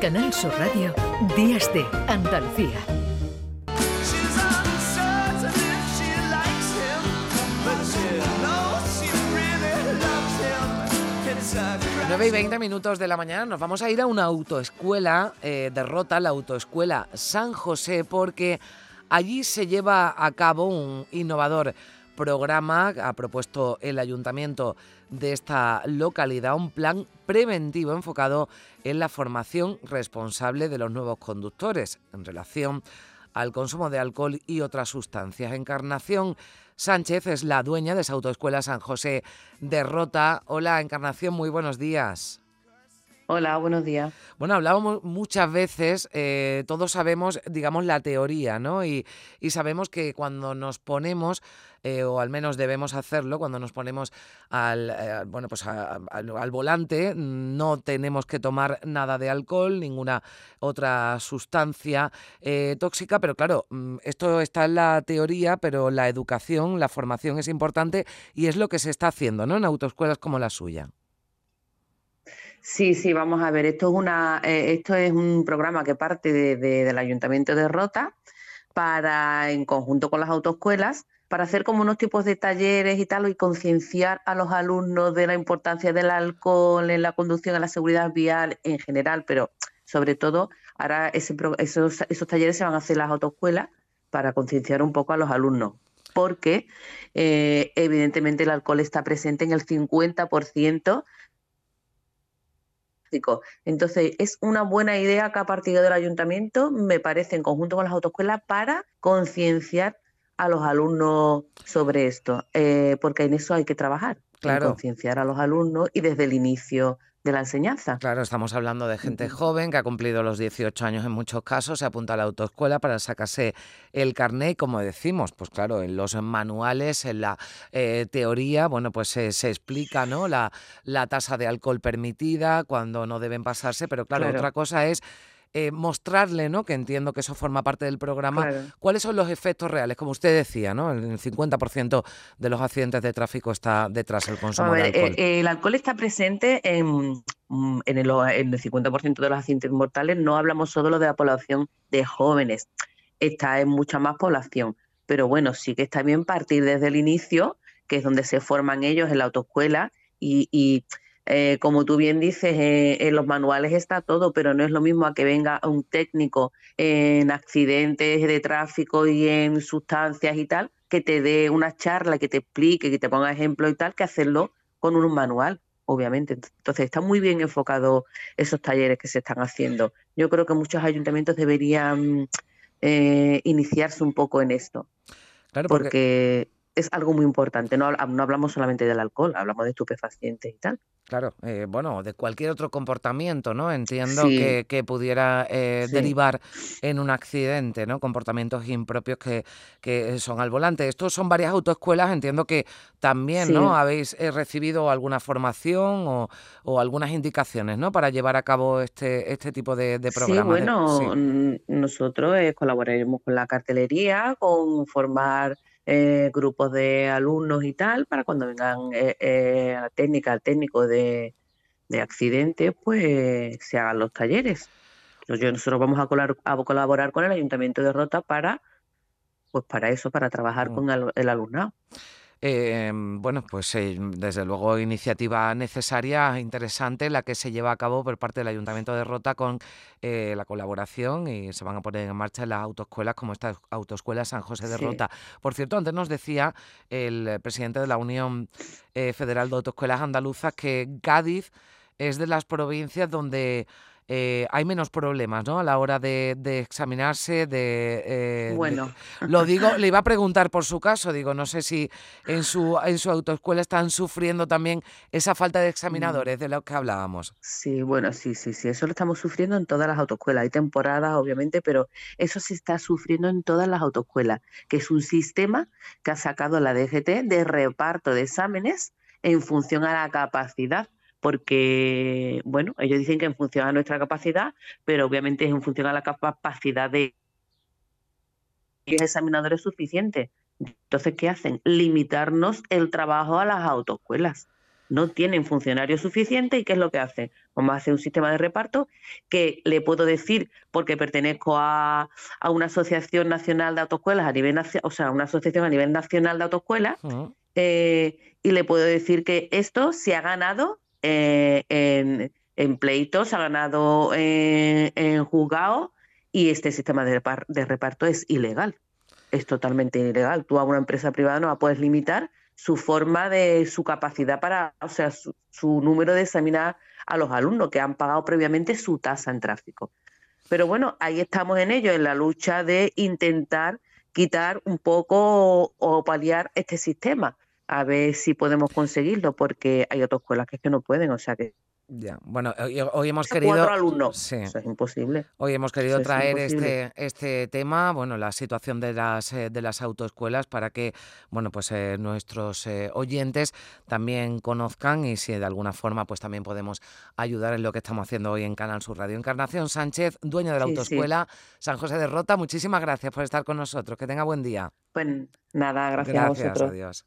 Canal Sur Radio, Días de Andalucía. 9 y 20 minutos de la mañana nos vamos a ir a una autoescuela, eh, derrota la autoescuela San José, porque allí se lleva a cabo un innovador programa, ha propuesto el ayuntamiento de esta localidad, un plan preventivo enfocado en la formación responsable de los nuevos conductores en relación al consumo de alcohol y otras sustancias. Encarnación Sánchez es la dueña de esa autoescuela San José de Rota. Hola, Encarnación, muy buenos días. Hola, buenos días. Bueno, hablábamos muchas veces, eh, todos sabemos, digamos, la teoría, ¿no? Y, sabemos que cuando nos ponemos, eh, o al menos debemos hacerlo, cuando nos ponemos al, eh, bueno, pues al, volante, no tenemos que tomar nada de alcohol, ninguna otra sustancia tóxica, pero claro, mm, esto está en la teoría, pero la educación, la formación es importante y es lo que se está haciendo, ¿no? En autoescuelas como la suya. Sí, sí, vamos a ver. Esto es una, eh, esto es un programa que parte del Ayuntamiento de Rota para, en conjunto con las autoescuelas, para hacer como unos tipos de talleres y tal, y concienciar a los alumnos de la importancia del alcohol en la conducción, en la seguridad vial en general, pero sobre todo ahora ese, esos, esos talleres se van a hacer en las autoescuelas para concienciar un poco a los alumnos porque eh, evidentemente el alcohol está presente en el 50% entonces, es una buena idea que ha partido del ayuntamiento, me parece, en conjunto con las autoescuelas, para concienciar a los alumnos sobre esto, eh, porque en eso hay que trabajar, claro. concienciar a los alumnos y desde el inicio de la enseñanza. Claro, estamos hablando de gente joven que ha cumplido los 18 años en muchos casos, se apunta a la autoescuela para sacarse el carnet y como decimos, pues claro, en los manuales, en la eh, teoría, bueno, pues se, explica ¿no? la, la tasa de alcohol permitida, cuando no deben pasarse, pero claro. otra cosa es eh, mostrarle, ¿no? que entiendo que eso forma parte del programa, cuáles son los efectos reales, como usted decía, ¿no? el 50% de los accidentes de tráfico está detrás del consumo de alcohol. Eh, el alcohol está presente en, mm, en, el, en el 50% de los accidentes mortales, no hablamos solo de la población de jóvenes, está en mucha más población, pero bueno, sí que está bien partir desde el inicio, que es donde se forman ellos en la autoescuela y, y eh, como tú bien dices, eh, en los manuales está todo, pero no es lo mismo a que venga un técnico en accidentes de tráfico y en sustancias y tal, que te dé una charla, que te explique, que te ponga ejemplos y tal, que hacerlo con un manual, obviamente. Entonces, está muy bien enfocado esos talleres que se están haciendo. Yo creo que muchos ayuntamientos deberían eh, iniciarse un poco en esto. Claro, porque... es algo muy importante. No, no hablamos solamente del alcohol, hablamos de estupefacientes y tal. Claro, eh, bueno, de cualquier otro comportamiento, ¿no? Entiendo que, que, pudiera eh, derivar en un accidente, ¿no? Comportamientos impropios que, que, son al volante. Estos son varias autoescuelas, entiendo que también, ¿no? Habéis eh, recibido alguna formación o, o, algunas indicaciones, ¿no? Para llevar a cabo este, este tipo de, de programas. Sí, bueno, nosotros colaboraremos con la cartelería, con formar eh, grupos de alumnos y tal, para cuando vengan eh, eh, a técnica, al técnico de, de accidentes, pues se hagan los talleres. nosotros vamos a, colaborar con el Ayuntamiento de Rota para, pues para eso, para trabajar mm. con el alumnado. Eh, bueno, pues eh, desde luego iniciativa necesaria, interesante, la que se lleva a cabo por parte del Ayuntamiento de Rota con eh, la colaboración y se van a poner en marcha las autoescuelas como esta autoescuela San José de Rota. Por cierto, antes nos decía el presidente de la Unión Federal de Autoescuelas Andaluzas que Cádiz es de las provincias donde eh, hay menos problemas, ¿no? A la hora de, examinarse, de... Eh, bueno. lo digo, le iba a preguntar por su caso, digo, no sé si en su, en su autoescuela están sufriendo también esa falta de mm. examinadores de lo que hablábamos. Sí, bueno, sí, sí, sí, eso lo estamos sufriendo en todas las autoescuelas. Hay temporadas, obviamente, pero eso se está sufriendo en todas las autoescuelas, que es un sistema que ha sacado la DGT de reparto de exámenes en función a la capacidad porque, bueno, ellos dicen que en función a nuestra capacidad, pero obviamente es en función a la capacidad de los examinadores suficientes. Entonces, ¿qué hacen? Limitarnos el trabajo a las autoescuelas. no tienen funcionarios suficientes y ¿qué es lo que hacen? Vamos a hacer un sistema de reparto que le puedo decir, porque pertenezco a, una asociación nacional de autoescuelas a nivel o sea, una asociación a nivel nacional de autoescuelas, eh, y le puedo decir que esto se ha ganado eh, en, pleitos, ha ganado en, en juzgados y este sistema de reparto es ilegal. Es totalmente ilegal. Tú a una empresa privada no la puedes limitar su forma de su capacidad para, o sea, su, número de examinar a los alumnos que han pagado previamente su tasa en tráfico. Pero bueno, ahí estamos en ello, en la lucha de intentar quitar un poco o, paliar este sistema, a ver si podemos conseguirlo, porque hay otras escuelas que, es que no pueden, o sea que ya, bueno, hoy, hemos querido. alumnos. Eso es imposible. Hoy hemos querido traer este, este tema, bueno, la situación de las, eh, de las autoescuelas para que, bueno, pues eh, nuestros eh, oyentes también conozcan y si de alguna forma, pues también podemos ayudar en lo que estamos haciendo hoy en Canal Sur Radio. Encarnación Sánchez, dueña de la autoescuela San José de Rota, muchísimas gracias por estar con nosotros. Que tenga buen día. Pues nada, gracias, a vosotros. Adiós.